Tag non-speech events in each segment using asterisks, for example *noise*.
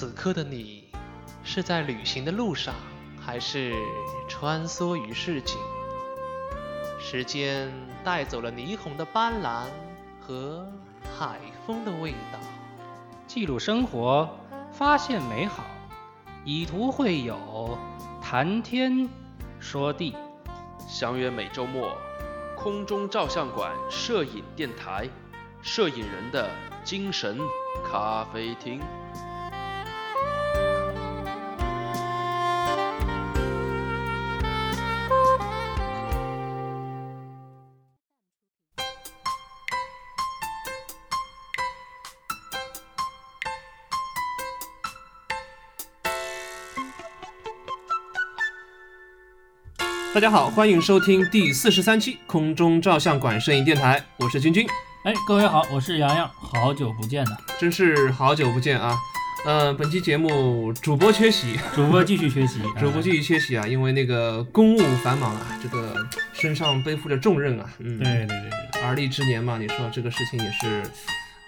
此刻的你，是在旅行的路上，还是穿梭于市井？时间带走了霓虹的斑斓和海风的味道。记录生活，发现美好，以图会友，谈天说地。相约每周末，空中照相馆摄影电台，摄影人的精神咖啡厅。大家好，欢迎收听第四十三期空中照相馆摄影电台，我是君君。哎，各位好，我是洋洋，好久不见呐，真是好久不见啊！嗯，本期节目主播缺席，主播继续缺席，*laughs* 主播继续缺席啊，因为那个公务繁忙啊，这个身上背负着重任啊，嗯，对对对对，而立之年嘛，你说这个事情也是，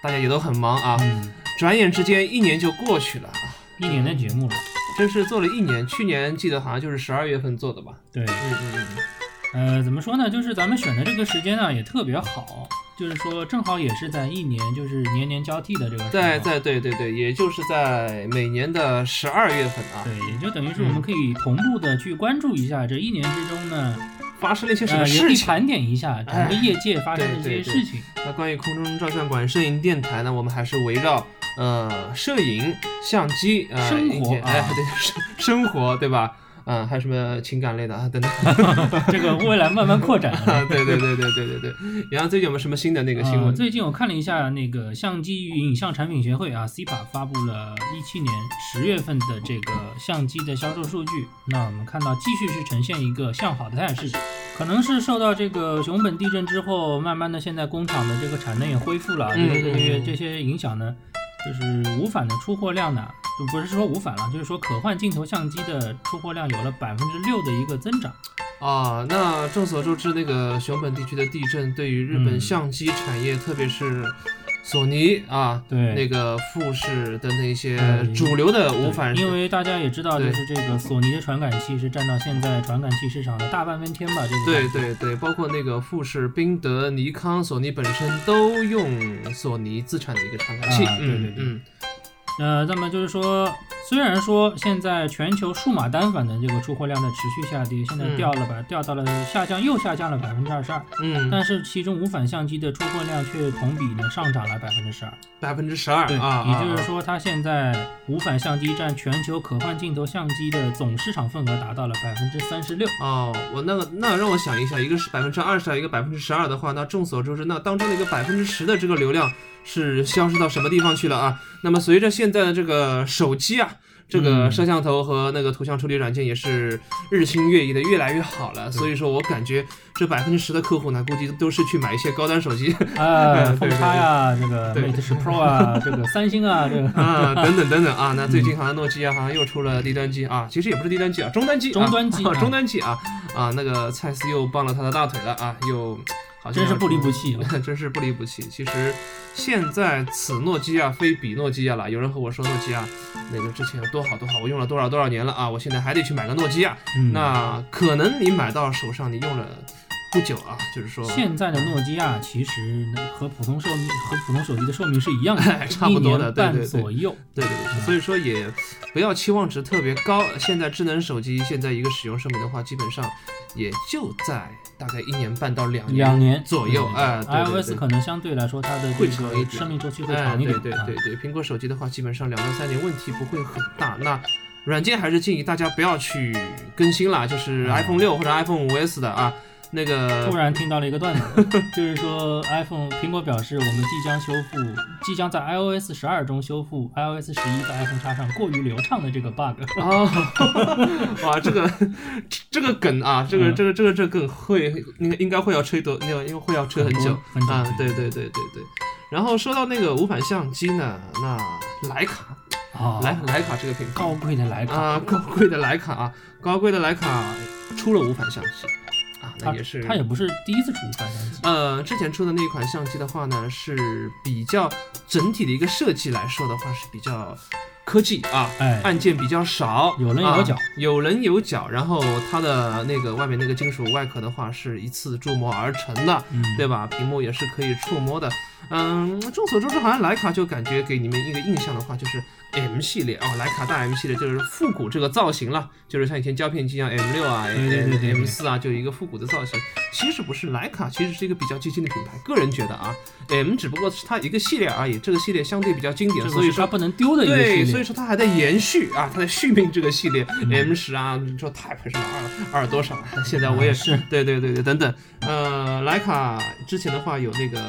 大家也都很忙啊，嗯，转眼之间一年就过去了啊，一年的节目了，真是做了一年，去年记得好像就是十二月份做的吧，对，嗯嗯嗯。呃，怎么说呢？就是咱们选的这个时间呢，也特别好，就是说正好也是在一年，就是年年交替的这个时候。在在对对对，也就是在每年的十二月份啊，对，也就等于是我们可以同步的去关注一下这一年之中呢，发生了一些什么呃，也可以事情。盘点一下整个业界发生的一些事情。那关于空中照相馆摄影电台呢，我们还是围绕呃摄影、相机、呃生活哎啊对生生活对吧？嗯，还有什么情感类的啊等等。*laughs* 这个未来慢慢扩展。*laughs* 啊，对对对对对对对。然后最近有没有什么新的那个新呃闻？最近我看了一下那个相机与影像产品协会啊 （CIPA） 发布了一七年十月份的这个相机的销售数据。那我们看到继续是呈现一个向好的态势，可能是受到这个熊本地震之后，慢慢的现在工厂的这个产能也恢复了，嗯这个嗯嗯这些影响呢，就是无反的出货量呢，就不是说无反了，就是说可换镜头相机的出货量有了百分之六的一个增长。啊，那众所周知，那个熊本地区的地震对于日本嗯相机产业，特别是索尼啊，对那个富士等等一些嗯主流的无反，因为大家也知道，就是这个索尼的传感器是占到现在传感器市场的大半边天吧？这个对对对，包括那个富士、宾得、尼康、索尼本身都用索尼自产的一个传感器。啊对对对呃，那么就是说，虽然说现在全球数码单反的这个出货量在持续下跌，现在嗯掉了吧，掉到了下降，又下降了百分之二十二，嗯，但是其中无反相机的出货量却同比呢上涨了百分之十二。百分之十二对，啊，也就是啊，说，它现在无反相机占全球可换镜头相机的总市场份额达到了百分之三十六。哦，我那个那让我想一下，一个是百分之二十，一个百分之十二的话，那众所周知，那当中的一个百分之十的这个流量是消失到什么地方去了啊？那么随着现在的这个手机啊。这个嗯。摄像头和那个图像处理软件也是日新月异的，越来越好了。所以说我感觉这百分之十的客户呢，估计都是去买一些高端手机。*laughs* 啊，对风叉呀，这个对。Mate 十 Pro 啊，这个三星啊，这个 *laughs* 啊，等等等等啊。那最近好像诺基亚好像又出了低端机啊，其实也不是低端机啊，中端机啊，终端机 *laughs* 中端机啊。啊，那个蔡司又傍了他的大腿了啊，又好像真是不离不弃啊。*laughs* 真是不离不弃。其实现在此诺基亚非彼诺基亚了。有人和我说诺基亚那个之前有多好多好，我用了多少多少年了啊，我现在还得去买个诺基亚。嗯那可能你买到手上，你用了不久啊，就是说。现在的诺基亚其实和普通寿命和普通手机的寿命是一样的，*laughs* 差不多的半对对对左右。对对对，所以说也不要期望值特别高。现在智能手机现在一个使用寿命的话，基本上也就在大概一年半到两年两年左右。对哎，对对 iOS 可能相对来说它的会长一点生命周期会哎，长一点。啊对对对对，苹果手机的话，基本上两到三年问题不会很大。那软件还是建议大家不要去更新啦，就是嗯 iPhone 六或者 iPhone 五 S 的啊，那个突然听到了一个段子，*laughs* 就是说 iPhone 苹果表示我们即将修复，即将在 iOS 十二中修复 iOS 十一在 iPhone 叉上过于流畅的这个 bug。啊，*laughs* 哇，这个这个梗啊，这个嗯。这个这个这个梗会应该应该会要吹多，因为因为会要吹很久。啊，对对对对对。然后说到那个无反相机呢，那徕卡，啊，徕徕卡这个品牌。高贵的徕卡，啊，高贵的徕卡啊，高贵的徕卡出了无反相机。啊，那它也是它也不是第一次出无反相机。呃，之前出的那一款相机的话呢，是比较整体的一个设计来说的话是比较科技啊，哎，按键比较少，有棱有角啊有棱有角。然后它的那个外面那个金属外壳的话，是一次铸模而成的，嗯，对吧？屏幕也是可以触摸的。嗯，众所周知，好像徕卡就感觉给你们一个印象的话，就是 M 系列哦，徕卡大 M 系列就是复古这个造型了，就是像以前胶片机一样 M 六啊、M 对四啊，就一个复古的造型。其实不是，徕卡其实是一个比较激进的品牌，个人觉得啊，M 只不过是它一个系列而已，这个系列相对比较经典，所以说不能丢的一个系对，所以说它还在延续啊，它在续命这个系列、嗯 M 十啊，你说 Type 什么二二多少，现在我也啊是。对对对对，等等，呃，徕卡之前的话有那个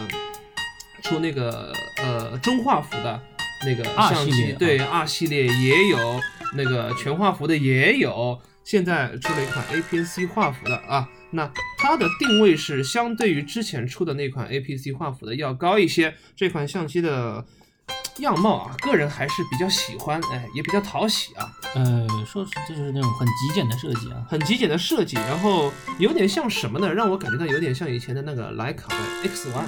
出那个呃中画幅的那个相机对 R 系列也有，那个全画幅的也有，现在出了一款 APS-C 画幅的啊，那它的定位是相对于之前出的那款 APS-C 画幅的要高一些，这款相机的。样貌啊，个人还是比较喜欢，哎，也比较讨喜啊。呃，说是这就是那种很极简的设计啊。很极简的设计，然后有点像什么呢？让我感觉到有点像以前的那个徕卡的 X One，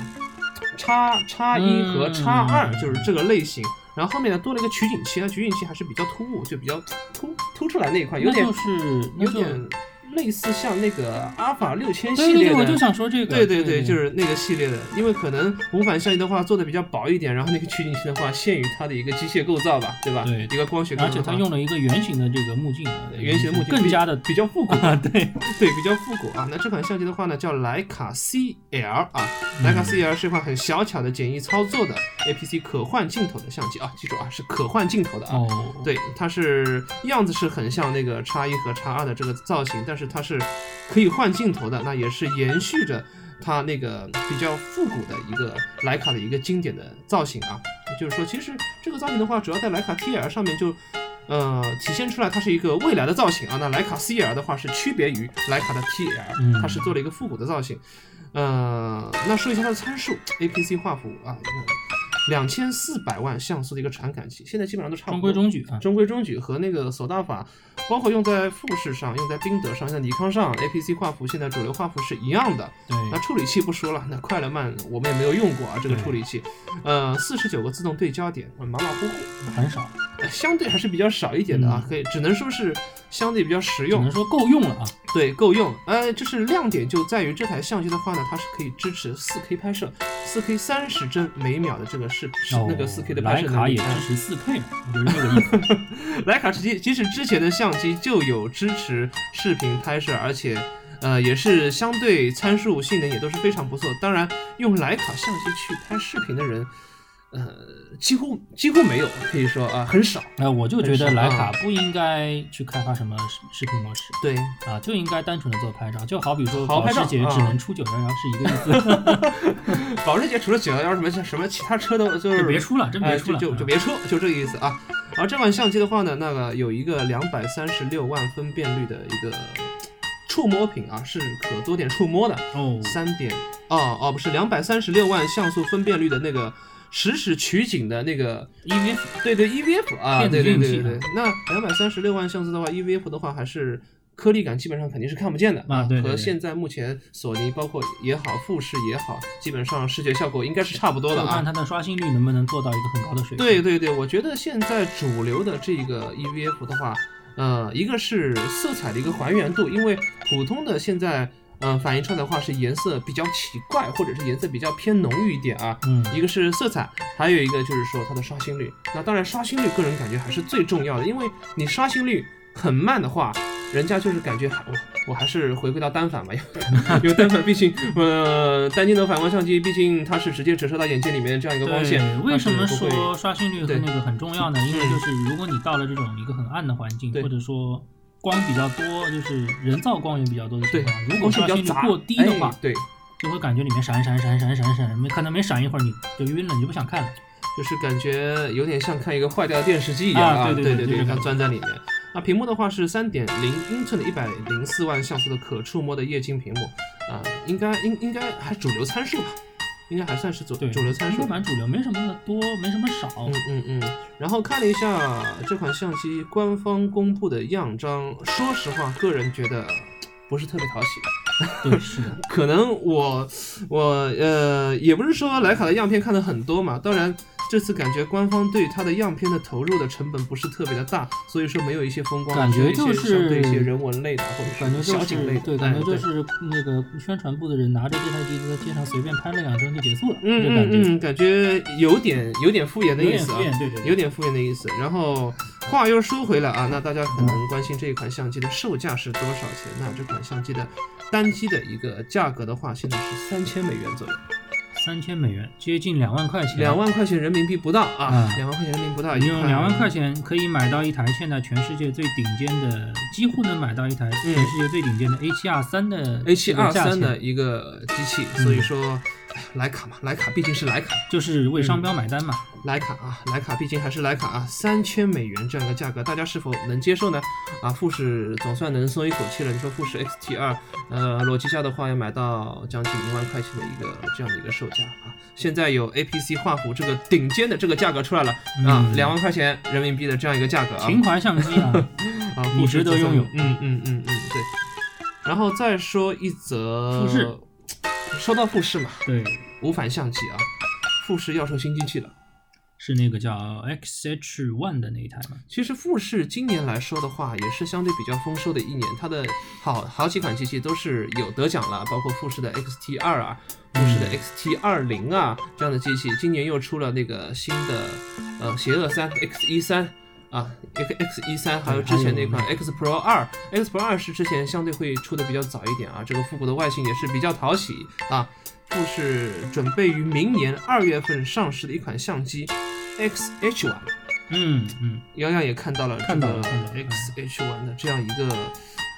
叉叉一和叉二就是这个类型。然后后面呢多了一个取景器，那取景器还是比较突兀，就比较突突出来那一块，有点就是有点类似像那个阿尔法六千系对对对，列的。我就想说这个。对对对，就是那个系列的，因为可能无反相机的话做的比较薄一点，然后那个取景器的话限于它的一个机械构造吧，对吧？对一个光学而且它用了一个圆形的这个目镜啊，圆形的目镜更加的比较复古啊，*laughs* 对，*laughs* 对，比较复古啊。那这款相机的话呢，叫徕卡 CL 啊，嗯徕卡 CL 是一款很小巧的、简易操作的 APC 可换镜头的相机啊，记住啊，是可换镜头的啊。哦，对，它是样子是很像那个叉一和叉二的这个造型，但是它是可以换镜头的，那也是延续着它那个比较复古的一个徕卡的一个经典的造型啊。就是说，其实这个造型的话，主要在徕卡 TL 上面就。呃，体现出来它是一个未来的造型啊。那徕卡 CL 的话是区别于徕卡的 TL，、嗯它是做了一个复古的造型。呃，那说一下它的参数，APC 画幅啊，两千四百万像素的一个传感器，现在基本上都差不多中。规中矩啊。中规中矩和那个索大法，包括用在富士上、用在宾得上、用在尼康上，APC 画幅现在主流画幅是一样的。对，那处理器不说了，那快了慢我们也没有用过啊，这个处理器，呃，四十九个自动对焦点，呃马马虎虎，很少，呃相对还是比较少一点的啊，可以只能说是相对比较实用只能，说够用了啊。对，够用。呃，就是亮点就在于这台相机的话呢，它是可以支持 4K 拍摄，4K 三十帧每秒的这个视是那个 4K 的拍摄能力。哎也支持四 K 嘛，*laughs* 就是这个意思。徕卡其即使之前的相机就有支持视频拍摄，而且呃也是相对参数性能也都是非常不错。当然，用徕卡相机去拍视频的人，呃几乎几乎没有，可以说啊、很少。呃，我就觉得很少徕卡不应该去开发什么视视频模式对，啊，就应该单纯的做拍照，就好比说好保时捷只啊能出九幺幺是一个意思，*laughs* 保时捷除了九幺幺什么什么其他车都就是就别出了，真别出了，就就别出，就这个意思啊。而这款相机的话呢，那个有一个两百三十六万分辨率的一个触摸屏啊，是可多点触摸的。哦，三点哦哦，不是两百三十六万像素分辨率的那个实时取景的那个 EVF 对对 EVF 啊，对对对对对。那两百三十六万像素的话，EVF 的话还是颗粒感基本上肯定是看不见的啊对对对和现在目前索尼包括也好，富士也好，基本上视觉效果应该是差不多的啊。就看它的刷新率能不能做到一个很高的水平。对对对，我觉得现在主流的这个 EVF 的话，呃，一个是色彩的一个还原度，因为普通的现在，呃，反映出来的话是颜色比较奇怪，或者是颜色比较偏浓郁一点啊。嗯，一个是色彩，还有一个就是说它的刷新率。那当然，刷新率个人感觉还是最重要的，因为你刷新率很慢的话，人家就是感觉还我我还是回归到单反吧，因为 *laughs* 单反毕竟呃单镜头反光相机，毕竟它是直接折射到眼睛里面这样一个光线。为什么说刷新率和那个很重要呢？因为嗯就是如果你到了这种一个很暗的环境，或者说光比较多，就是人造光源比较多的情况，如果光线刷比较杂新率过低的话哎，对，就会感觉里面闪闪闪闪闪闪，没可能没闪一会儿你就晕了，你就不想看了。就是感觉有点像看一个坏掉的电视机一样啊对对对对对就是它钻在里面。那，屏幕的话是三点零英寸的一百零四万像素的可触摸的液晶屏幕，啊，应该应应该还主流参数吧，应该还算是主对，主流参数日。版主流没什么多，没什么少。嗯嗯嗯，然后看了一下这款相机官方公布的样张，说实话，个人觉得不是特别讨喜。*laughs* 对，是的，可能我我呃也不是说徕卡的样片看的很多嘛，当然这次感觉官方对它的样片的投入的成本不是特别的大，所以说没有一些风光，感觉就只有一些相对一些人文类的或者是小景类的，对，感哎觉就是那个宣传部的人拿着这台机子在街上随便拍了两张就结束了，嗯这感觉。嗯嗯，感觉有点有点敷衍的意思啊，有点敷衍的意思。然后话又说回来啊，那大家可能关心这一款相机的售价是多少钱？那这款相机的单机的一个价格的话，现在是三千美元左右，三千美元，接近两万块钱。两万块钱人民币不到啊啊，两万块钱人民币不到，你用两万块钱可以买到一台现在全世界最顶尖的，几乎能买到一台全世界最顶尖的 A 七 R 三的嗯 A 七 R 价3的，一个机器，嗯所以说。哎徕卡嘛，徕卡毕竟是徕卡，就是为商标买单嘛。徕卡啊，徕卡毕竟还是徕卡啊，三千美元这样一个价格，大家是否能接受呢？啊，富士总算能松一口气了。你说富士 XT2，呃，裸机下的话要买到将近一万块钱的一个这样的一个售价啊。现在有 APC 画幅这个顶尖的这个价格出来了啊，嗯两万块钱人民币的这样一个价格啊。情怀相机啊，*laughs* 啊，值得拥有嗯嗯嗯嗯，对。然后再说一则富士，说到富士嘛，对，无反相机啊，富士要出新机器了。是那个叫 XH One 的那一台吗。其实富士今年来说的话，也是相对比较丰收的一年，它的好好几款机器都是有得奖了，包括富士的 XT 二啊，富士的 XT 二零啊这样的机器，今年又出了那个新的呃邪恶三 X 一三。啊，X X 一三，还有之前那款 X Pro 二，X Pro 二是之前相对会出的比较早一点啊，这个复古的外形也是比较讨喜啊。富士准备于明年二月份上市的一款相机 X H One，嗯嗯，洋洋也看到了看到了看到了。X H One 的这样一个，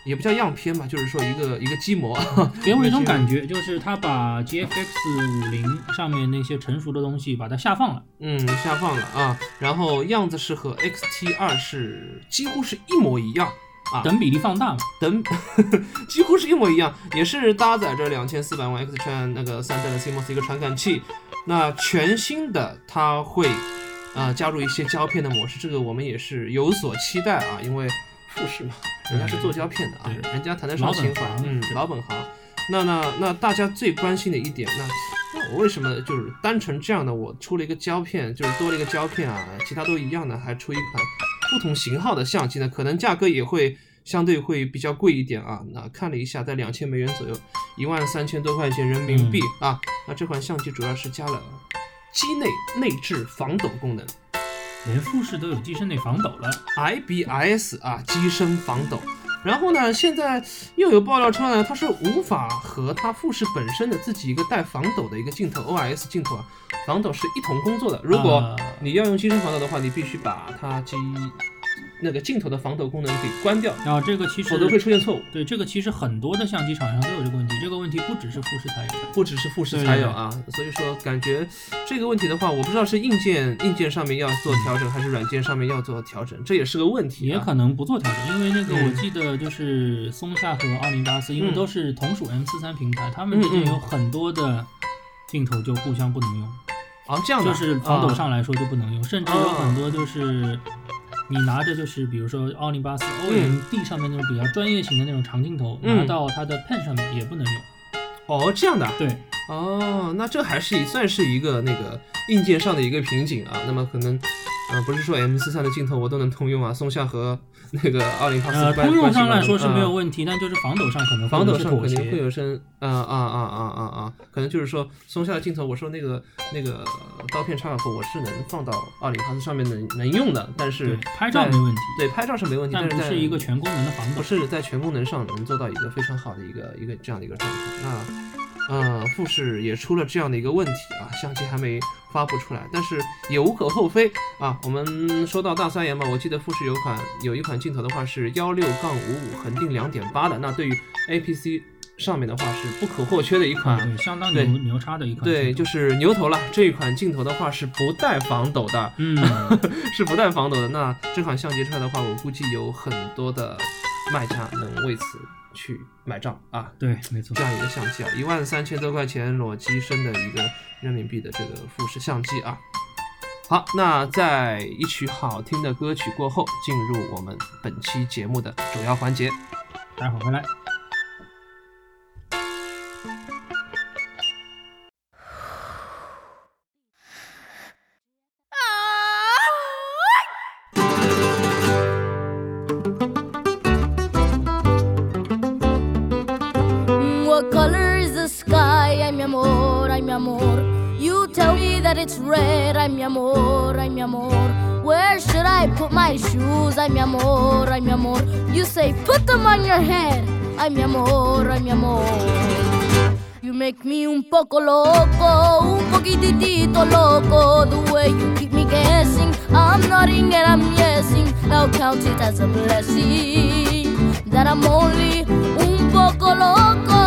也不叫样片吧，就是说一个一个机模。*laughs* 给我一种 *laughs* 感觉，就是他把 GFX 五零上面那些成熟的东西把它下放了。嗯，下放了啊，然后样子是和 X T 二是几乎是一模一样啊，等比例放大嘛，等 *laughs* 几乎是一模一样，也是搭载着两千四百万 X 圈那个三代的 CMOS 一个传感器。那全新的它会呃加入一些胶片的模式，这个我们也是有所期待啊，因为富士嘛，人家是做胶片的啊，对人家谈得上情怀，嗯，老本行。那那那大家最关心的一点，那那我为什么就是单纯这样的，我出了一个胶片，就是多了一个胶片啊，其他都一样的，还出一款不同型号的相机呢？可能价格也会相对会比较贵一点啊。那看了一下，在两千美元左右，一万三千多块钱人民币、啊。那这款相机主要是加了机内内置防抖功能连富士都有机身内防抖了。，IBIS 啊，机身防抖。然后呢，现在又有爆料出来，它是无法和它富士本身的自己一个带防抖的一个镜头 OIS 镜头啊，防抖是一同工作的。如果啊你要用机身防抖的话，你必须把它机那个镜头的防抖功能给关掉，然后这个其实否则会出现错误。对这个其实很多的相机厂商都有这个问题，这个问题不只是富士才有的。不只是富士才有啊，所以说感觉这个问题的话，我不知道是硬件硬件上面要做调整，还是软件上面要做调整，这也是个问题、啊。也可能不做调整，因为那个嗯我记得就是松下和奥林巴斯，因为嗯都是同属 M 四三平台，他们之间有很多的镜头就互相不能用，啊，这样的就是防抖啊上来说就不能用，甚至有很多就是你拿着就是比如说奥林巴斯 OMD 上面那种比较专业型的那种长镜头，嗯拿到它的 Pen 上面也不能用。哦，这样的啊对，哦，那这还是算是一个那个硬件上的一个瓶颈啊。那么可能，呃，不是说 M 四三的镜头我都能通用啊，松下和那个奥林巴斯呃，通用上来说是没有嗯问题，但就是防抖上可能会防抖上肯定会。有声，啊啊啊啊啊啊，可能就是说松下的镜头，我说那个那个刀片插口我是能放到奥林巴斯上面能能用的，但是对，拍照没问题，对拍照是没问题，但不是在是一个全功能的防抖不。是在全功能上能做到一个非常好的一个一个这样的一个状态。那，呃，富士也出了这样的一个问题啊，相机还没发布出来，但是也无可厚非啊。我们说到大三元嘛，我记得富士有款有一款镜头的话是幺六杠五五恒定两点八的，那对于 APC 上面的话是不可或缺的一款。对，相当牛牛叉的一款。对，就是牛头了。这一款镜头的话是不带防抖的，嗯，*laughs* 是不带防抖的。那这款相机出来的话，我估计有很多的卖家能为此去买账啊。对，没错这。样一个相机啊，一万三千多块钱裸机身的一个人民币的这个富士相机啊。好，那在一曲好听的歌曲过后，进入我们本期节目的主要环节。待会儿回来。Poco loco, un poquitito loco. The way you keep me guessing, I'm nodding and I'm yesing. Now count it as a blessing that I'm only un poco loco.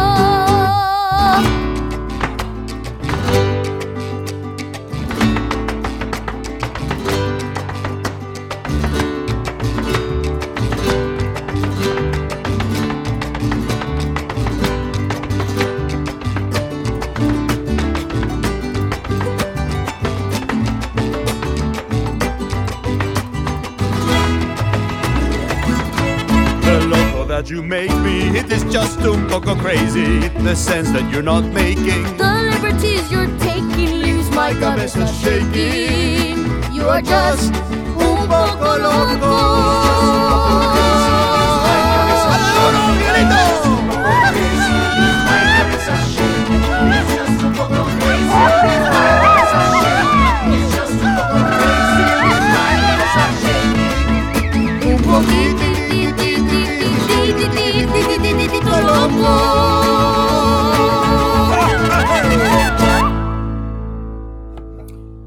That you make me, it is just un poco crazy in the sense that you're not making. The liberties you're taking leaves my cabeza shaking. You are just un poco loco. Un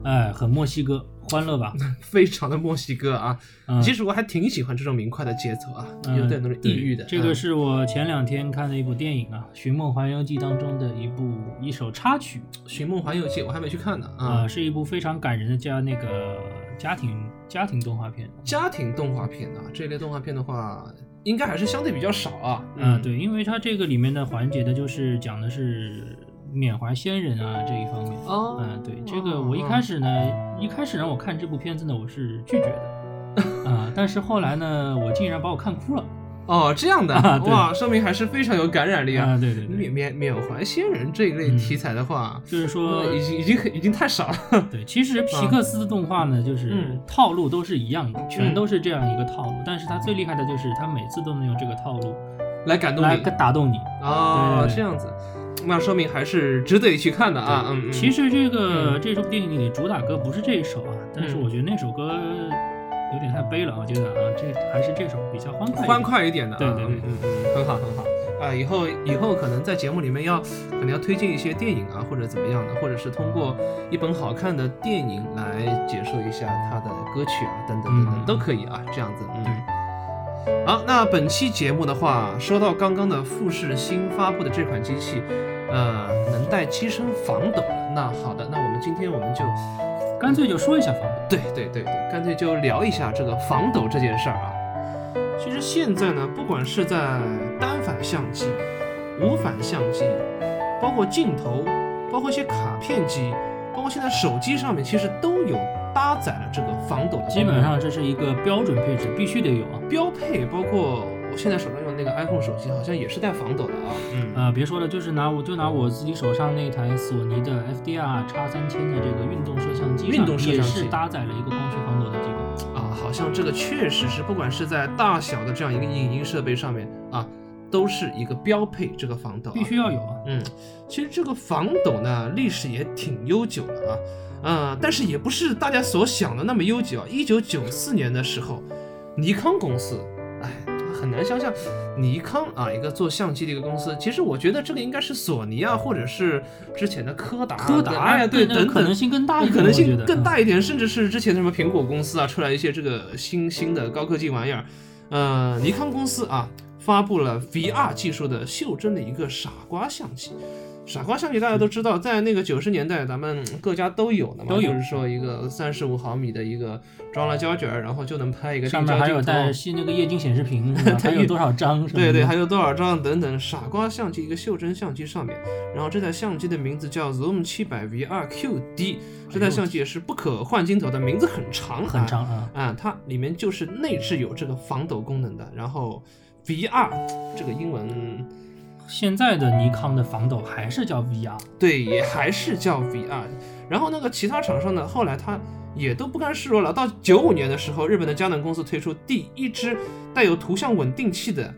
哎，很墨西哥，欢乐吧？*laughs* 非常的墨西哥啊。嗯其实我还挺喜欢这种明快的节奏啊，嗯有点那种抑郁的。对这个嗯是我前两天看的一部电影啊，《寻梦环游记》当中的一部一首插曲《寻梦环游记》，我还没去看呢啊、啊。是一部非常感人的叫那个家庭家庭动画片。家庭动画片啊，这类动画片的话，应该还是相对比较少啊。嗯，对，因为它这个里面的环节的就是讲的是缅怀先人啊这一方面。哦嗯，对，这个我一开始呢，一开始让我看这部片子呢，我是拒绝的，*laughs* 啊，但是后来呢，我竟然把我看哭了，哦，这样的啊哇，说明还是非常有感染力啊。啊，对对对。缅，缅缅怀先人这一类嗯。题材的话，就是说呃，已经已经很已经太少了。*laughs* 对，其实皮克斯的动画呢，就是嗯。套路都是一样的，全都是这样一个套路，但是它最厉害的就是它每次都能用这个套路来来感动你。打动你。哦，对对对。这样子，那说明还是值得一去看的啊。嗯嗯，其实这个嗯。这部电影里主打歌不是这一首啊，但是嗯。我觉得那首歌有点太悲了，我觉得啊，这还是这首比较欢快。欢快一点的啊，对对对嗯嗯嗯，很好很好啊。以后以后可能在节目里面要可能要推荐一些电影啊，或者怎么样的，或者是通过一本好看的电影来解说一下它的歌曲啊，等等等等嗯都可以啊，这样子。嗯对。好，那本期节目的话，说到刚刚的富士新发布的这款机器，呃，能带机身防抖了。那好的，那我们今天我们就干脆就说一下防抖。对对对对，干脆就聊一下这个防抖这件事儿啊。其实现在呢，不管是在单反相机、无反相机，包括镜头，包括一些卡片机，包括现在手机上面，其实都有搭载了这个防抖的。基本上这是一个标准配置，必须得有啊。标配，包括我现在手上用的那个 iPhone 手机，好像也是带防抖的啊。嗯呃，别说了，就是拿我就拿我自己手上那台索尼的 FDR X 三千的这个运动摄像机上，运动摄像也机是搭载了一个光学防抖的这个。啊，好像这个确实是，不管是在大小的这样一个影音设备上面啊，都是一个标配，这个防抖、啊、必须要有啊。嗯，其实这个防抖呢，历史也挺悠久了啊，呃，但是也不是大家所想的那么悠久啊。一九九四年的时候，尼康公司，哎，很难想象，尼康啊，一个做相机的一个公司，其实我觉得这个应该是索尼啊，或者是之前的柯达啊，柯达呀，对，可能性更大一点，可能性更大一点，甚至是之前什么苹果公司啊，出来一些这个新兴的高科技玩意儿，呃，尼康公司啊，发布了 VR 技术的袖珍的一个傻瓜相机。傻瓜相机大家都知道，在那个九十年代，咱们各家都有的嘛，都有就是说一个三十五毫米的一个装了胶卷儿，然后就能拍一个上面还有带系那个液晶显示屏，*laughs* 是吧还有多少张？对对，还有多少张等等，傻瓜相机一个袖珍相机上面，然后这台相机的名字叫 Zoom 七百 VR QD，这台相机也是不可换镜头的，名字很长，很长啊。啊，它里面就是内置有这个防抖功能的，然后 VR 这个英文现在的尼康的防抖还是叫 VR，对，也还是叫 VR。然后那个其他厂商呢，后来它也都不甘示弱了。到九五年的时候，日本的佳能公司推出第一支带有图像稳定器的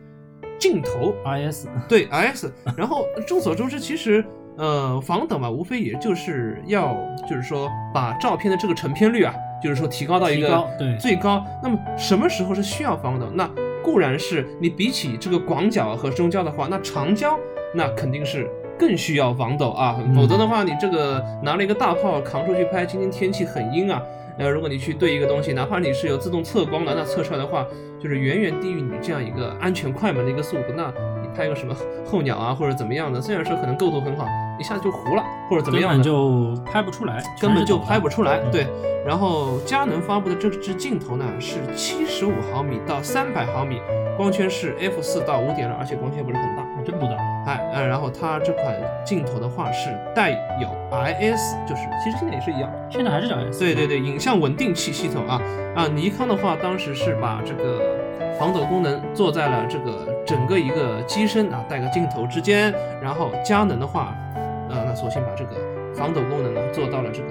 镜头 IS 对 IS，然后众所周知，其实呃防抖嘛，无非也就是要就是说把照片的这个成片率啊，就是说提高到一个最高。那么什么时候是需要防抖？那固然是你比起这个广角和中焦的话，那长焦那肯定是。更需要防抖啊，否则的话，你这个拿了一个大炮扛出去拍，今天天气很阴啊，呃，如果你去对一个东西，哪怕你是有自动测光的，那测出来的话，就是远远低于你这样一个安全快门的一个速度，那拍个什么候鸟啊或者怎么样的，虽然说可能构图很好，一下子就糊了或者怎么样的，根本就拍不出来，根本就拍不出来。嗯对，然后佳能发布的这支镜头呢是七十五毫米到三百毫米，光圈是 f 四到五点二，而且光圈不是很大。真不大。哎，嗯，然后它这款镜头的话是带有 IS，就是其实现在也是一样，现在还是叫 IS。对对对，影像稳定器系统啊啊，尼康的话当时是把这个防抖功能做在了这个整个一个机身啊带个镜头之间，然后佳能的话，呃，那索性把这个防抖功能呢做到了这个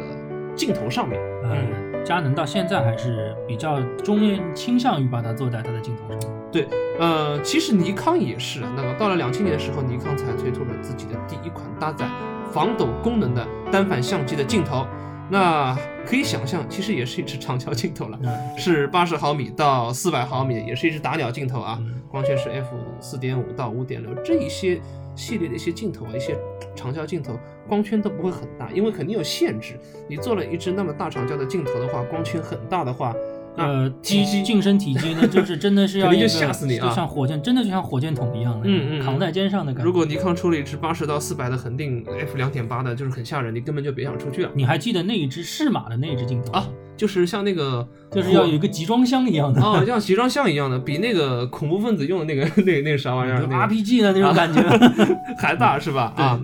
镜头上面。嗯，佳能到现在还是比较中倾向于把它做在它的镜头上。对呃，其实尼康也是，那么到了两千年的时候，尼康才推出了自己的第一款搭载防抖功能的单反相机的镜头。那可以想象，其实也是一支长焦镜头了，嗯，是八十毫米到四百毫米，也是一支打鸟镜头啊。嗯光圈是 f 四点五到五点六，这一些系列的一些镜头啊，一些长焦镜头，光圈都不会很大，因为肯定有限制。你做了一支那么大长焦的镜头的话，光圈很大的话，那 *laughs* 呃，体积机近身体积呢，就是真的是要一个吓死你啊就像火箭，真的就像火箭筒一样的，嗯嗯嗯扛在肩上的感觉。如果尼康出了一支八十到四百的恒定 f 两点八的，就是很吓人，你根本就别想出去了你还记得那一只适马的那一只镜头啊！就是像那个就是要有一个集装箱一样的，哦，像集装箱一样的，比那个恐怖分子用的那个那个那个啥玩意儿 *laughs* RPG 的那种感觉。*laughs* 还大是吧？啊，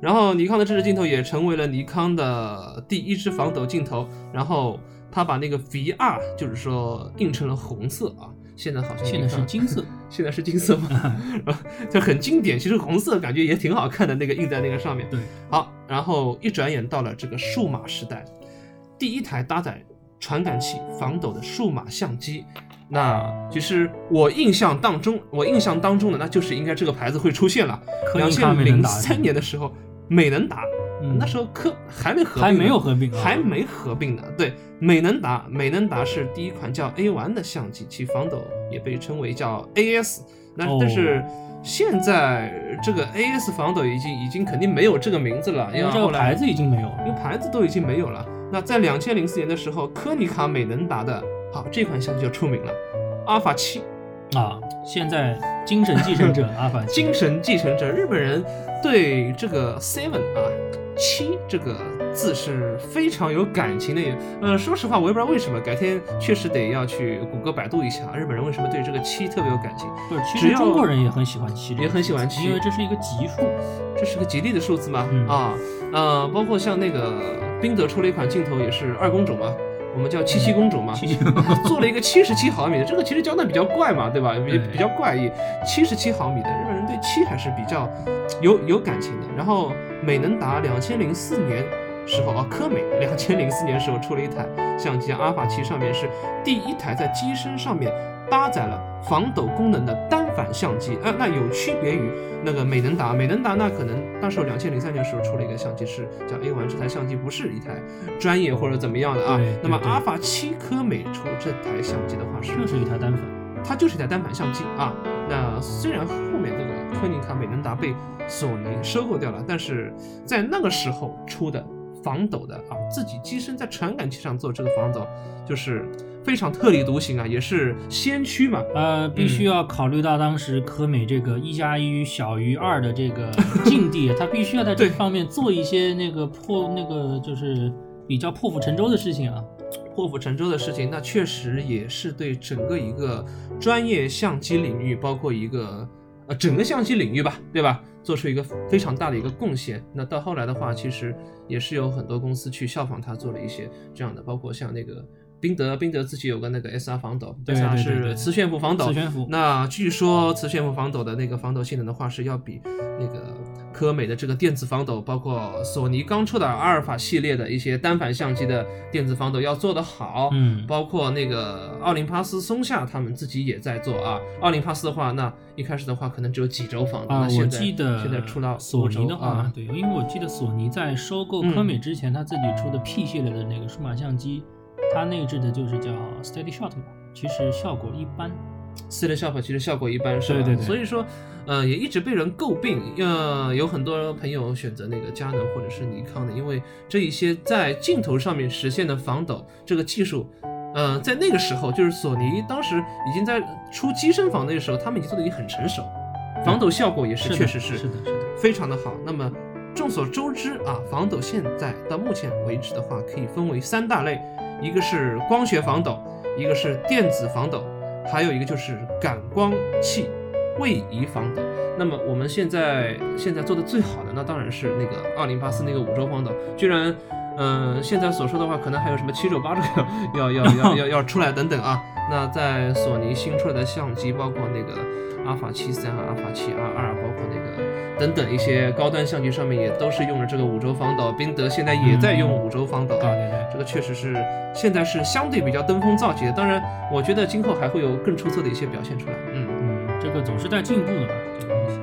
然后尼康的这支镜头也成为了尼康的第一支防抖镜头，然后他把那个 VR 就是说印成了红色啊，现在好像现在是金色，*laughs* 现在是金色吗？*laughs* 就很经典。其实红色感觉也挺好看的，那个印在那个上面。对，好，然后一转眼到了这个数码时代，第一台搭载传感器防抖的数码相机。那其实我印象当中，我印象当中的那就是应该这个牌子会出现了。两千零三年的时候，美能达，嗯那时候科还没合并，还没有合并啊，还没合并呢。对，美能达，美能达是第一款叫 A 1的相机，其防抖也被称为叫 AS。那哦但是现在这个 AS 防抖已经已经肯定没有这个名字了，因为这个牌子已经没有了。因为牌子都已经没有了。那在两千零四年的时候，科尼卡美能达的好这款相机就出名了，阿尔法七。啊，现在精神继承者 *laughs* 阿法七精神继承者，日本人对这个 seven 啊七这个字是非常有感情的。呃，说实话，我也不知道为什么，改天确实得要去谷歌百度一下，日本人为什么对这个七特别有感情？不是，其实中国人也很喜欢七，也很喜欢七因为这是一个吉数。这是个吉利的数字嘛？嗯啊，呃，包括像那个宾得出了一款镜头，也是二公主嘛，我们叫七七公主嘛，*laughs* 做了一个七十七毫米的，这个其实胶带比较怪嘛，对吧？比比较怪异，七十七毫米的，日本人对七还是比较有有感情的。然后美能达两千零四年时候啊，科美两千零四年时候出了一台相机，阿尔法七上面是第一台在机身上面搭载了防抖功能的单反相机，呃，那有区别于那个美能达，美能达那可能那时候两千零三年时候出了一个相机是叫 A 1这台相机不是一台专业或者怎么样的啊那么阿尔法七科美出这台相机的话是就是一台单反，它就是一台单反相机啊。那虽然后面这个科尼卡美能达被索尼收购掉了，但是在那个时候出的防抖的啊，自己机身在传感器上做这个防抖，就是非常特立独行啊，也是先驱嘛。呃，必须要考虑到当时科美这个一加一小于二的这个境地，它必须要在这方面做一些那个破那个就是比较破釜沉舟的事情啊。破釜沉舟的事情，那确实也是对整个一个专业相机领域，包括一个呃整个相机领域吧，对吧？做出一个非常大的一个贡献。那到后来的话，其实也是有很多公司去效仿他，做了一些这样的，包括像那个宾得宾得自己有个那个 SR 防抖对对是磁悬浮防抖磁，悬浮，那据说磁悬浮防抖的那个防抖性能的话，是要比那个科美的这个电子防抖，包括索尼刚出的阿尔法系列的一些单反相机的电子防抖要做得好。嗯，包括那个奥林巴斯松下他们自己也在做啊。奥林巴斯的话，那一开始的话可能只有几轴防抖，啊，我那现在记得现在出到索尼的话，啊，对，因为我记得索尼在收购科美之前，他自己出的 P 系列的那个数码相机，它内置的就是叫 Steady Shot 嘛，其实效果一般。四的 shop 其实效果一般，是吧？对对对所以说，呃，也一直被人诟病。呃，有很多朋友选择那个佳能或者是尼康的，因为这一些在镜头上面实现的防抖这个技术，呃，在那个时候，就是索尼当时已经在出机身防那个时候，他们已经做的已经很成熟，防抖效果也是确实是是的，是的。非常的好。那么众所周知啊，防抖现在到目前为止的话，可以分为三大类，一个是光学防抖，一个是电子防抖，还有一个就是感光器位移防抖。那么我们现在现在做的最好的，那当然是那个二零八四那个五轴防抖，居然。嗯，现在所说的话，可能还有什么七轴八轴要要要要要要出来等等啊。那在索尼新出来的相机，包括那个阿尔法七三啊、阿尔法七 R 二，包括那个等等一些高端相机上面也都是用了这个五轴防抖，宾得现在也在用五轴防抖啊。对对对，这个确实是现在是相对比较登峰造极的，当然，我觉得今后还会有更出色的一些表现出来。嗯，嗯，这个总是在进步的嘛，这个东西。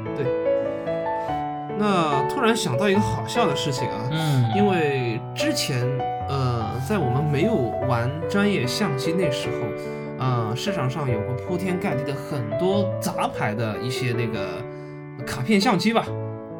那突然想到一个好笑的事情啊，嗯，因为之前呃，在我们没有玩专业相机那时候，呃，市场上有过铺天盖地的很多杂牌的一些那个卡片相机吧，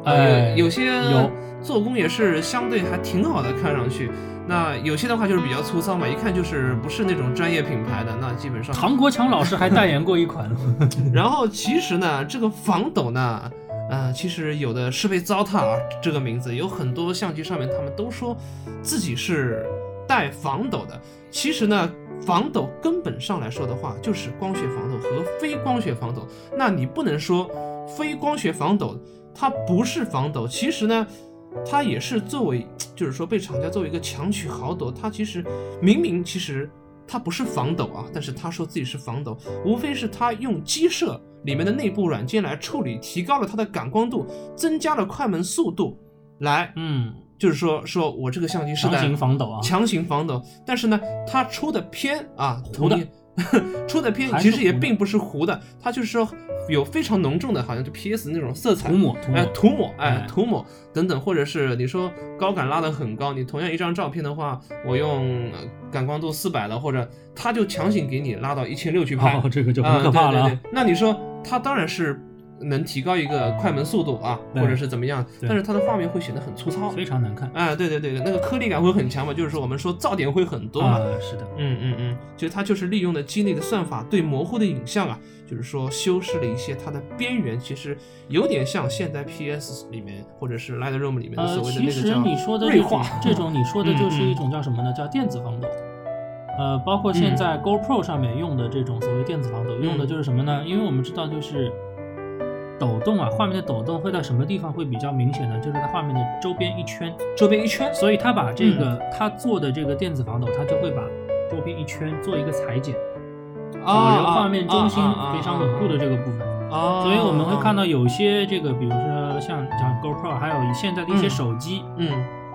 呃，哎有有些有做工也是相对还挺好的，看上去。那有些的话就是比较粗糙嘛，一看就是不是那种专业品牌的，那基本上。唐国强老师还代言过一款，*laughs* 然后其实呢，这个防抖呢，呃，其实有的是被糟蹋啊，这个名字有很多相机上面他们都说自己是带防抖的，其实呢，防抖根本上来说的话，就是光学防抖和非光学防抖。那你不能说非光学防抖它不是防抖，其实呢。它也是作为，就是说被厂家作为一个强取豪夺，它其实明明其实它不是防抖啊，但是他说自己是防抖，无非是他用机设里面的内部软件来处理，提高了它的感光度，增加了快门速度，来，嗯，就是说说我这个相机是强行防抖啊，强行防抖，但是呢，它出的片啊，糊的。*laughs* 出的片还是糊的其实也并不是糊的，它就是说有非常浓重的，好像就 PS 那种色彩。涂抹哎，涂抹，哎哎，涂抹等等，或者是你说高感拉得很高，你同样一张照片的话，我用呃感光度四百了，或者他就强行给你拉到一千六去拍，哦，这个就啊很可怕了那你说它当然是能提高一个快门速度啊，或者是怎么样，但是它的画面会显得很粗糙。非常难看哎，对对对对，那个颗粒感会很强嘛，就是说我们说噪点会很多嘛。啊，是的，嗯嗯嗯，其实它就是利用了机内的算法对模糊的影像啊，就是说修饰了一些它的边缘，其实有点像现在 PS 里面或者是 Lightroom 里面的呃，所谓的其实那个叫你说的这种锐化。这种你说的就是一种叫什么呢？叫电子防抖。呃，包括现在 GoPro 上面用的这种所谓电子防抖，用的嗯就是什么呢？因为我们知道就是抖动啊，画面的抖动会到什么地方会比较明显呢？就是它画面的周边一圈，周边一圈，所以他把这个嗯他做的这个电子防抖，他就会把周边一圈做一个裁剪，保啊留画面中心非常稳固的这个部分。哦，所以我们会看到，有些这个，比如说像像 GoPro，还有现在的一些嗯手机，嗯，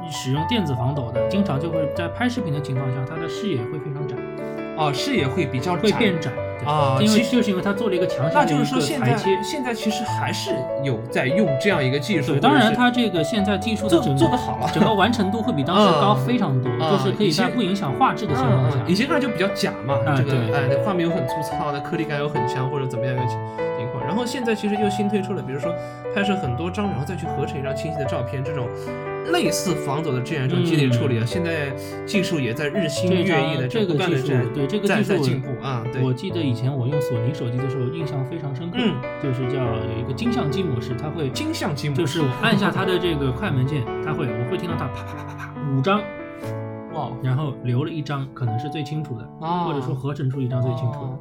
使用电子防抖的，经常就会在拍视频的情况下，它的视野会非常窄，哦，视野会比较窄会变窄。对啊因为就是因为它做了一个强行那的一个就是说现在裁切。现在其实还是有在用这样一个技术，对，当然它这个现在技术的做做得好了整个完成度会比当时 *laughs* 高非常多，嗯就是可以在不影响画质的情况下以前看就比较假嘛，啊这个对哎，那画面又很粗糙的，颗粒感又很强，或者怎么样一个情情况。然后现在其实又新推出了，比如说拍摄很多张，然后再去合成一张清晰的照片，这种类似防抖的这样一种机理处理啊，现在技术也在日新月异的张这个技术在对这个技术在进步啊，对，我记得以前我用索尼手机的时候，印象非常深刻，嗯。就是叫有一个金相机模式，它会金相机模式就是我按下它的这个快门键，它会我会听到它啪啪啪啪啪五张，哇，然后留了一张可能是最清楚的，啊。或者说合成出一张最清楚哦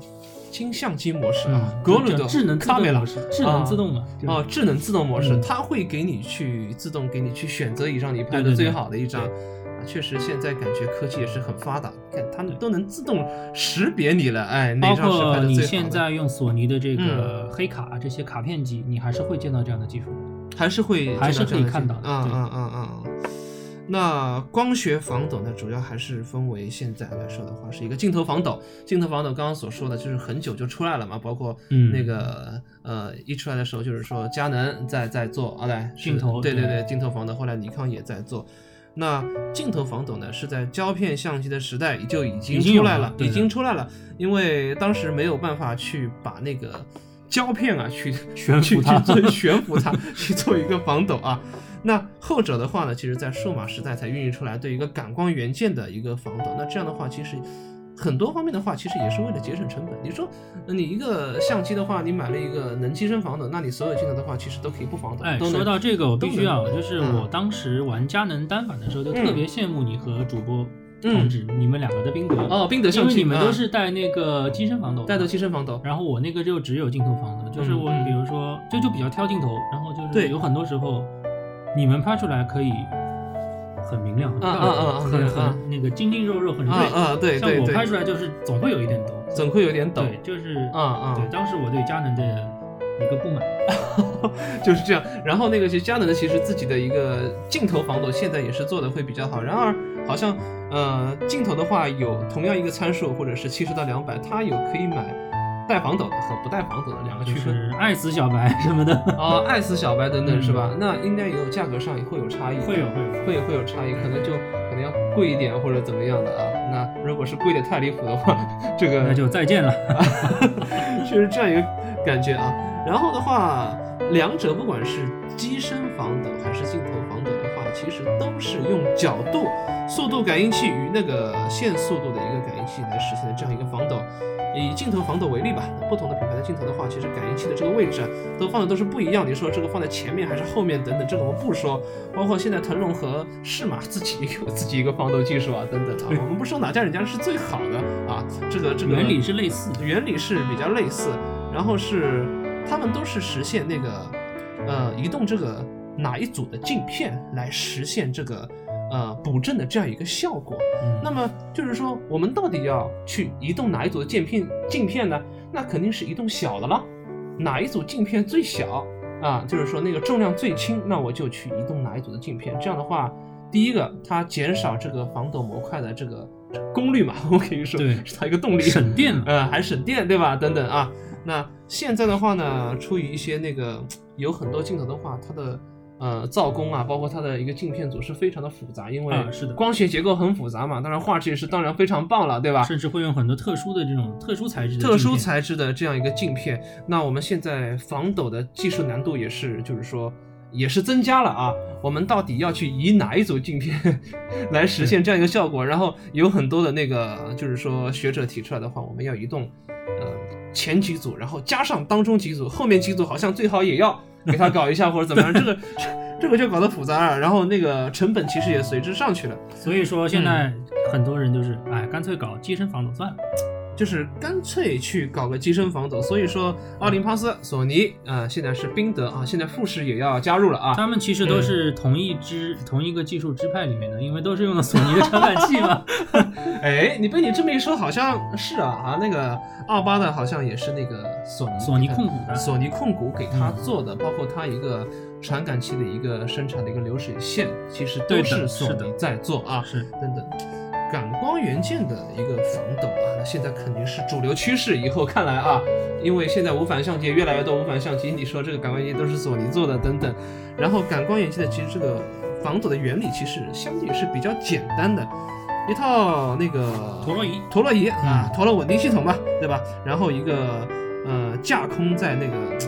的。金相机模式嗯啊，格鲁这的智能自卡梅拉。动模式，智能自动嘛，就是。哦，智能自动模式，嗯。它会给你去自动给你去选择一张你拍的最好的一张，确实现在感觉科技也是很发达，看他们都能自动识别你了，哎，哪包张是拍括你现在用索尼的这个嗯。黑卡、这些卡片机，你还是会见到这样的技术。还是会还是可以看到的嗯嗯嗯嗯。那光学防抖呢，主要还是分为现在来说的话，是一个镜头防抖。镜头防抖刚刚所说的就是很久就出来了嘛，包括嗯那个、呃一出来的时候就是说佳能在在做啊，对，是镜头对对对对，镜头防抖，后来尼康也在做。那镜头防抖呢，是在胶片相机的时代就已经出来了，已经出来了，因为当时没有办法去把那个胶片啊去去 *laughs* 悬浮它去做悬浮它，*laughs* 去做一个防抖啊。那后者的话呢，其实在数码时代才孕育出来对一个感光元件的一个防抖。那这样的话，其实很多方面的话，其实也是为了节省成本。你说，呃你一个相机的话，你买了一个能机身防抖，那你所有镜头的话，其实都可以不防抖。哎，都说到这个，我必须要，就是嗯我当时玩佳能单反的时候，就特别羡慕你和主播嗯同志，你们两个的宾得哦，宾得相机，因为你们都啊是带那个机身防抖，带的机身防抖。然后我那个就只有镜头防抖，就是我比如说就就比较挑镜头，然后就对是有很多时候你们拍出来可以很明亮、很漂亮、很很那个晶晶肉肉、很锐。啊啊，对像对对，我拍出来就是总会有一点抖，总会有点抖。对，就是啊啊对，当时我对佳能的一个不满，*laughs* 就是这样。然后那个其实佳能的其实自己的一个镜头防抖现在也是做的会比较好。然而好像呃镜头的话有同样一个参数或者是七十到两百，它有可以买带防抖的和不带防抖的两个区就分。是爱死小白什么的，哦，爱死小白等等嗯是吧？那应该也有价格上也会有差异，会有会有。会会有差异，可能就可能要贵一点或者怎么样的啊。那如果是贵的太离谱的话，*laughs* 这个那就再见了。*laughs* 确实这样一个感觉啊。然后的话，两者不管是机身防抖还是镜头防抖的话，其实都是用角度、速度感应器与那个线速度的一个感应器来实现的这样一个防抖。以镜头防抖为例吧，不同的品牌的镜头的话，其实感应器的这个位置啊，都放的都是不一样。你说这个放在前面还是后面等等，这个我们不说。包括现在腾龙和适马自己也 *laughs* 有自己一个防抖技术啊，等等啊，我们不说哪家人家是最好的啊，这个这个原理是类似，原理是比较类似，然后是他们都是实现那个呃移动这个哪一组的镜片来实现这个呃补正的这样一个效果。嗯那么就是说，我们到底要去移动哪一组的镜片镜片呢？那肯定是移动小的了。哪一组镜片最小啊？就是说那个重量最轻，那我就去移动哪一组的镜片。这样的话，第一个它减少这个防抖模块的这个功率嘛，*laughs* 我可以说对是它一个动力。省电。呃，还省电，对吧？等等啊。那现在的话呢，出于一些那个有很多镜头的话，它的呃造工啊，包括它的一个镜片组是非常的复杂，因为啊是的光学结构很复杂嘛。当然画质也是当然非常棒了，对吧？甚至会用很多特殊的这种特殊材质的特殊材质的这样一个镜片，那我们现在防抖的技术难度也是，就是说也是增加了啊。我们到底要去以哪一组镜片 *laughs* 来实现这样一个效果？然后有很多的那个，就是说学者提出来的话，我们要移动呃前几组，然后加上当中几组，后面几组好像最好也要给他搞一下或者怎么样，这个这个就搞得复杂了，然后那个成本其实也随之上去了。所以说现在很多人就是，哎，干脆搞机身防抖算了。就是干脆去搞个机身防抖。所以说，奥林帕斯、索尼啊、现在是宾得啊，现在富士也要加入了啊。他们其实都是同一支、同一个技术支派里面的，因为都是用的索尼的传感器嘛。*laughs* 哎，你被你这么一说，好像是啊啊，那个奥巴的好像也是那个索尼索尼控股的索尼控股给他嗯做的，包括他一个传感器的一个生产的一个流水线，其实都是索尼在做啊。是，等等。感光元件的一个防抖啊，那现在肯定是主流趋势。以后看来啊，因为现在无反相机越来越多，无反相机你说这个感光元件都是索尼做的等等，然后感光元件的其实这个防抖的原理其实相对是比较简单的，一套那个陀螺仪陀螺仪啊，陀螺稳定系统嘛，对吧？然后一个呃架空在那个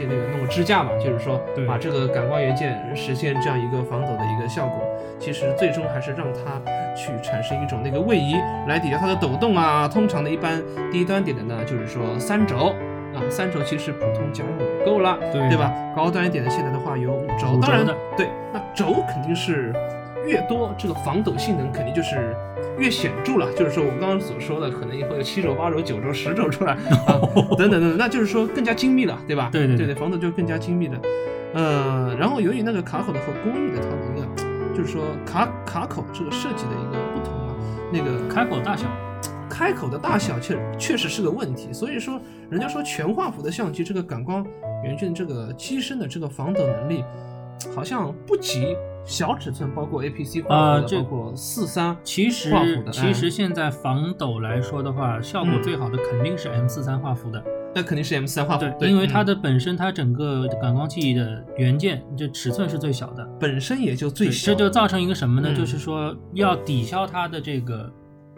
件那个弄个支架嘛，就是说把这个感光元件实现这样一个防抖的一个效果。其实最终还是让它去产生一种那个位移来抵消它的抖动啊。通常的一般低端点的呢，就是说三轴啊，三轴其实普通家用也够了，对对吧？高端一点的现在的话有五轴，当然对，那轴肯定是越多，这个防抖性能肯定就是越显著了。就是说我们刚刚所说的，可能以后有七轴、八轴、九轴、十轴出来 *laughs* 啊，等等等等，那就是说更加精密了，对吧？对对对对对，防抖就更加精密的。呃，然后由于那个卡口的和工艺的它的一个就是说卡卡口这个设计的一个不同啊，那个开口大小，开口的大小确确实是个问题，所以说人家说全画幅的相机这个感光元件这个机身的这个防抖能力，好像不及小尺寸，包括 APC 画幅包括四三其实画幅的，其实哎现在防抖来说的话，效果嗯最好的肯定是 M 四三画幅的，那肯定是 M 三画幅，对，因为它嗯的本身它整个感光器的元件这尺寸是最小的，本身也就最小，这就造成一个什么呢？嗯就是说要抵消它的这个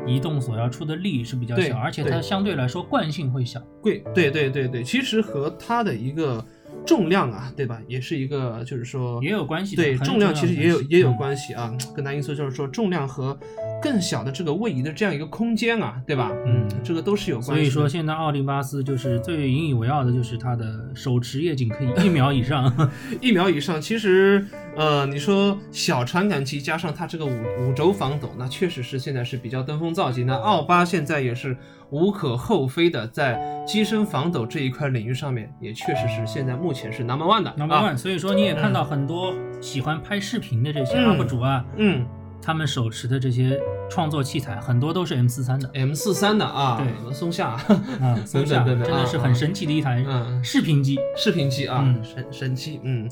移动所要出的力是比较小，而且它相对来说惯性会小。贵，对对对对，其实和它的一个重量啊，对吧，也是一个就是说也有关系对，重量其实也有也有嗯关系啊，更大因素就是说重量和更小的这个位移的这样一个空间啊，对吧？嗯，这个都是有关系。所以说，现在奥林巴斯就是最引以为傲的，就是它的手持夜景可以一秒以上。*laughs* *laughs* 一秒以上，其实呃，你说小传感器加上它这个五五轴防抖，那确实是现在是比较登峰造极。那奥巴现在也是无可厚非的，在机身防抖这一块领域上面，也确实是现在目前是 number one 的 Number 啊 one，所以说你也看到很多喜欢拍视频的这些嗯 UP 主啊，嗯。他们手持的这些创作器材很多都是 M 四三的，M 四三的啊，对松下啊，*laughs* 松下真的是啊很神奇的一台嗯。视频机。视频机啊，嗯。神神奇，嗯，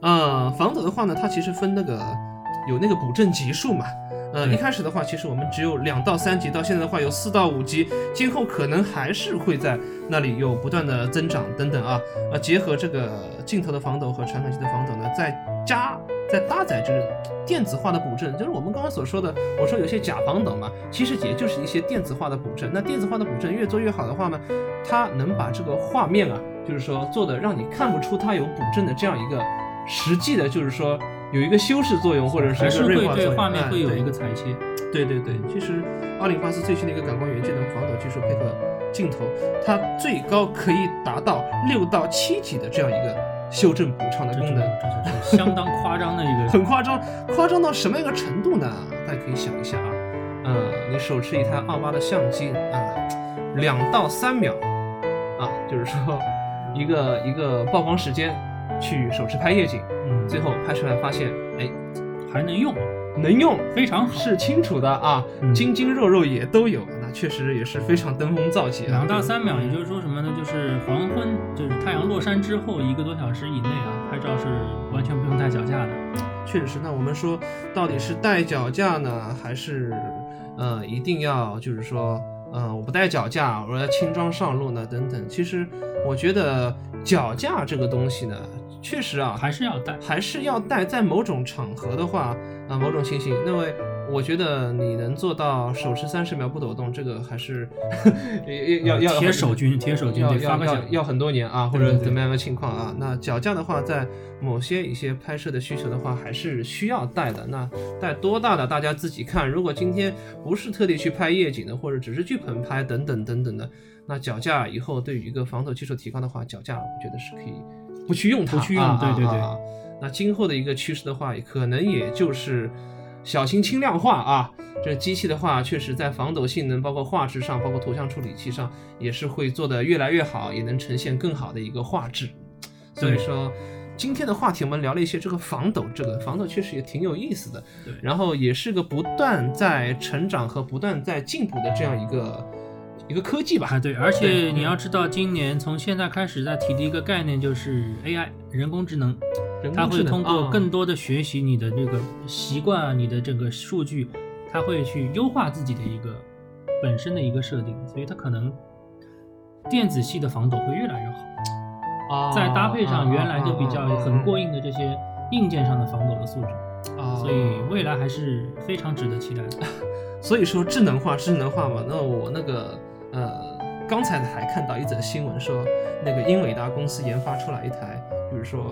呃，防抖的话呢，它其实分那个有那个补正级数嘛。呃，一开始的话，其实我们只有两到三级，到现在的话有四到五级，今后可能还是会在那里有不断的增长等等啊。呃，结合这个镜头的防抖和传感器的防抖呢，再加再搭载这个电子化的补正，就是我们刚刚所说的，我说有些假防抖嘛，其实也就是一些电子化的补正。那电子化的补正越做越好的话呢，它能把这个画面啊，就是说做的让你看不出它有补正的这样一个实际的，就是说有一个修饰作用或者是一个锐化作用。对画面会有一个裁切，对对对，其实奥林巴斯最新的一个感光元件的防抖技术配合镜头，它最高可以达到六到七级的这样一个修正补偿的功能，这是相当夸张的一个 *laughs* 很夸张，夸张到什么样一个程度呢？大家可以想一下啊，呃，你手持一台二八的相机啊，两到三秒啊，就是说一个一个曝光时间去手持拍夜景，嗯，最后拍出来发现，哎，还能用，能用，非常好。是清楚的啊，嗯筋筋肉肉也都有，那确实也是非常登峰造极啊。两到三秒，也就是说什么呢？就是黄昏，就是太阳落山之后一个多小时以内啊，拍照是完全不用带脚架的。确实是。那我们说，到底是带脚架呢，还是呃一定要就是说，呃我不带脚架，我要轻装上路呢？等等。其实我觉得脚架这个东西呢，确实啊，还是要带。还是要带，在某种场合的话，啊、某种情形，那位我觉得你能做到手持三十秒不抖动，这个还是 *laughs* 要要要铁手军，铁手军要要。要要很多年啊，或者怎么样的情况啊？那脚架的话，在某些一些拍摄的需求的话，还是需要带的。那带多大的，大家自己看。如果今天不是特地去拍夜景的，或者只是去棚拍等等等等的，那脚架以后对于一个防抖技术提高的话，脚架我觉得是可以不去用它，不去用啊对对对那今后的一个趋势的话，可能也就是小型轻量化啊。这机器的话，确实在防抖性能、包括画质上、包括图像处理器上，也是会做得越来越好，也能呈现更好的一个画质。所以说，今天的话题我们聊了一些这个防抖，这个防抖确实也挺有意思的。对然后也是个不断在成长和不断在进步的这样一个一个科技吧。啊，对，而且你要知道，今年从现在开始在提的一个概念就是 AI 人工智能，它会通过啊更多的学习你的这个习惯啊，你的这个数据，它会去优化自己的一个本身的一个设定，所以它可能电子系的防抖会越来越好。啊再搭配上原来就比较很过硬硬的这些硬件上的防抖的素质，啊，所以未来还是非常值得期待的。*laughs* 所以说智能化，智能化嘛，那我那个呃，刚才还看到一则新闻说，那个英伟达公司研发出来一台，比如说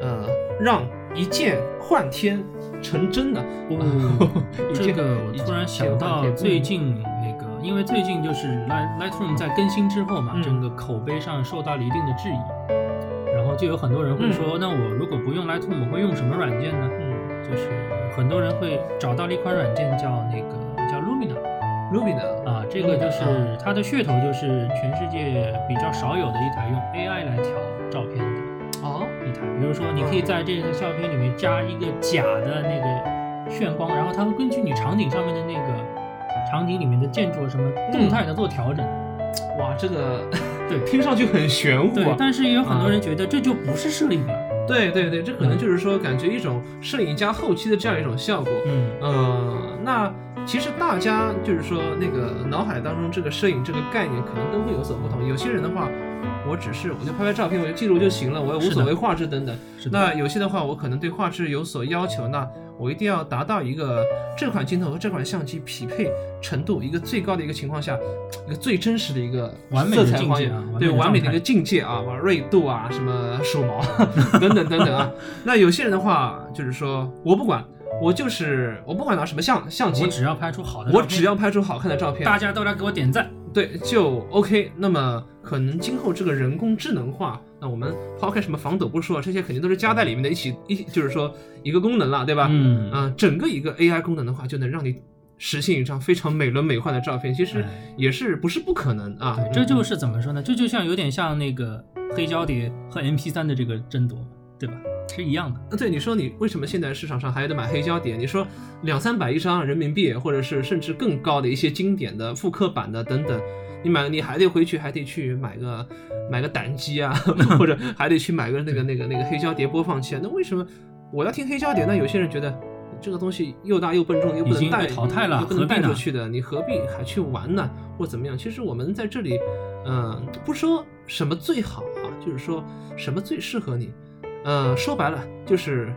呃，让一键换天成真的。哦 *laughs* 这个我突然想到最近那个，因为最近就是 Light Lightroom 在更新之后嘛，嗯。整个口碑上受到了一定的质疑，然后就有很多人会说，那我如果不用 Lightroom，我会用什么软件呢？嗯。就是很多人会找到了一款软件叫那个，Lumina 啊，这个就是它的噱头就是全世界比较少有的一台用 AI 来调照片的哦，一台，比如说你可以在这个照片里面加一个假的那个炫光，然后它会根据你场景上面的那个场景里面的建筑什么动态的做调整。哇，这个对 *laughs* 听上去很玄乎啊，。对但是也有很多人觉得这就不是摄影了。对对对，这可能就是说，感觉一种摄影加后期的这样一种效果。嗯，呃，那其实大家就是说，那个脑海当中这个摄影这个概念可能都会有所不同。有些人的话，我只是我就拍拍照片，我就记录就行了，我也无所谓画质等等。那有些的话，我可能对画质有所要求，那我一定要达到一个这款镜头和这款相机匹配程度一个最高的一个情况下，一个最真实的一个完美色彩还原，对完美的一个境界啊，完锐度啊，什么手毛等等等等啊。那有些人的话，就是说我不管，我就是我不管拿什么相相机我，只要拍出好的我，只要拍出好看的照片，大家都来给我点赞。对，就 OK。那么可能今后这个人工智能化，那我们抛开什么防抖不说，这些肯定都是加在里面的一起一，就是说一个功能了，对吧？嗯啊、整个一个 AI 功能的话，就能让你实现一张非常美轮美奂的照片，其实哎也是不是不可能啊？对，这就是怎么说呢？这就像有点像那个黑胶碟和 MP 3的这个争夺，对吧？是一样的。呃，对，你说你为什么现在市场上还得买黑胶碟？你说两三百一张人民币，或者是甚至更高的一些经典的复刻版的等等，你买你还得回去还得去买个买个胆机啊，*laughs* 或者还得去买个那个那个那个黑胶碟播放器啊。那为什么我要听黑胶碟那？有些人觉得这个东西又大又笨重，又不能带淘汰了又不能带出去的，你何必还去玩呢？或怎么样？其实我们在这里，嗯、不说什么最好啊，就是说什么最适合你。呃，说白了就是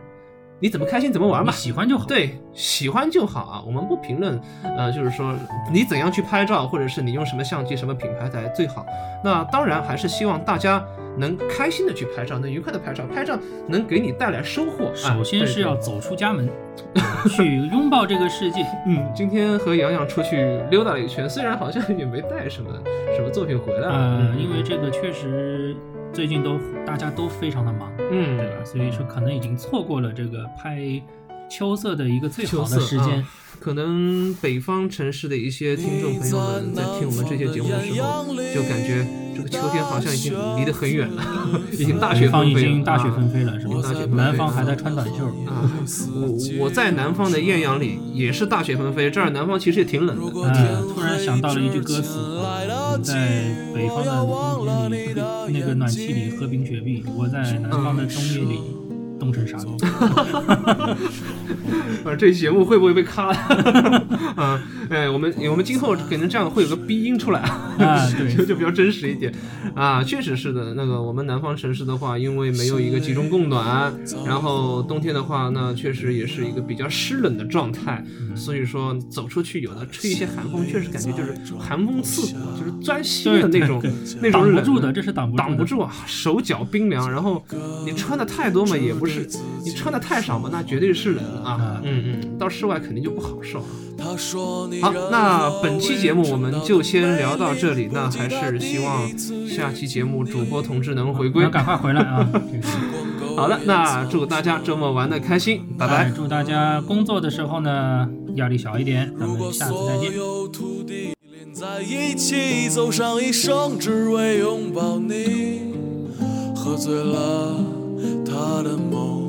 你怎么开心怎么玩你吧。喜欢就好。，对，喜欢就好啊，我们不评论，呃，就是说你怎样去拍照，或者是你用什么相机、什么品牌才最好。那当然还是希望大家能开心的去拍照，能愉快的拍照，拍照能给你带来收获。啊首先是要走出家门，*laughs* 去拥抱这个世界。嗯，今天和洋洋出去溜达了一圈，虽然好像也没带什么什么作品回来，呃，嗯因为这个确实最近都大家都非常的忙，嗯对吧？所以说可能已经错过了这个拍秋色的一个最好的时间啊。可能北方城市的一些听众朋友们在听我们这些节目的时候，就感觉这个秋天好像已经离得很远了，*laughs* 已经大雪纷飞了，经大雪啊纷飞了，是吧大雪纷？飞南方还在穿短袖。啊，我我在南方的艳阳里也是大雪纷飞，这儿南方其实也挺冷的。呃，突然想到了一句歌词：你在北方的冬天里，那个暖气里喝冰雪碧；我在南方的冬夜里冻成沙冰。*laughs* 啊，这期节目会不会被咔？*laughs* 啊，哎，我们我们今后可能这样会有个逼音出来啊 *laughs* 对就就比较真实一点啊，确实是的。那个我们南方城市的话，因为没有一个集中供暖，然后冬天的话，那确实也是一个比较湿冷的状态，所以说走出去有的吹一些寒风，确实感觉就是寒风刺骨，就是钻心的那种那种冷挡不住的，这是挡不住的。挡不住啊，手脚冰凉，然后你穿的太多嘛也不是，你穿的太少嘛那绝对是冷啊啊，嗯嗯，到室外肯定就不好受啊。好好，那本期节目我们就先聊到这里，那还是希望下期节目主播同志能回归要。赶快回来啊！*laughs* 这个好的，那祝大家周末玩的开心，拜拜哎。祝大家工作的时候呢压力小一点，咱们下次再见。有土地连在一起，走上一生，只为拥抱你。喝醉了他的梦。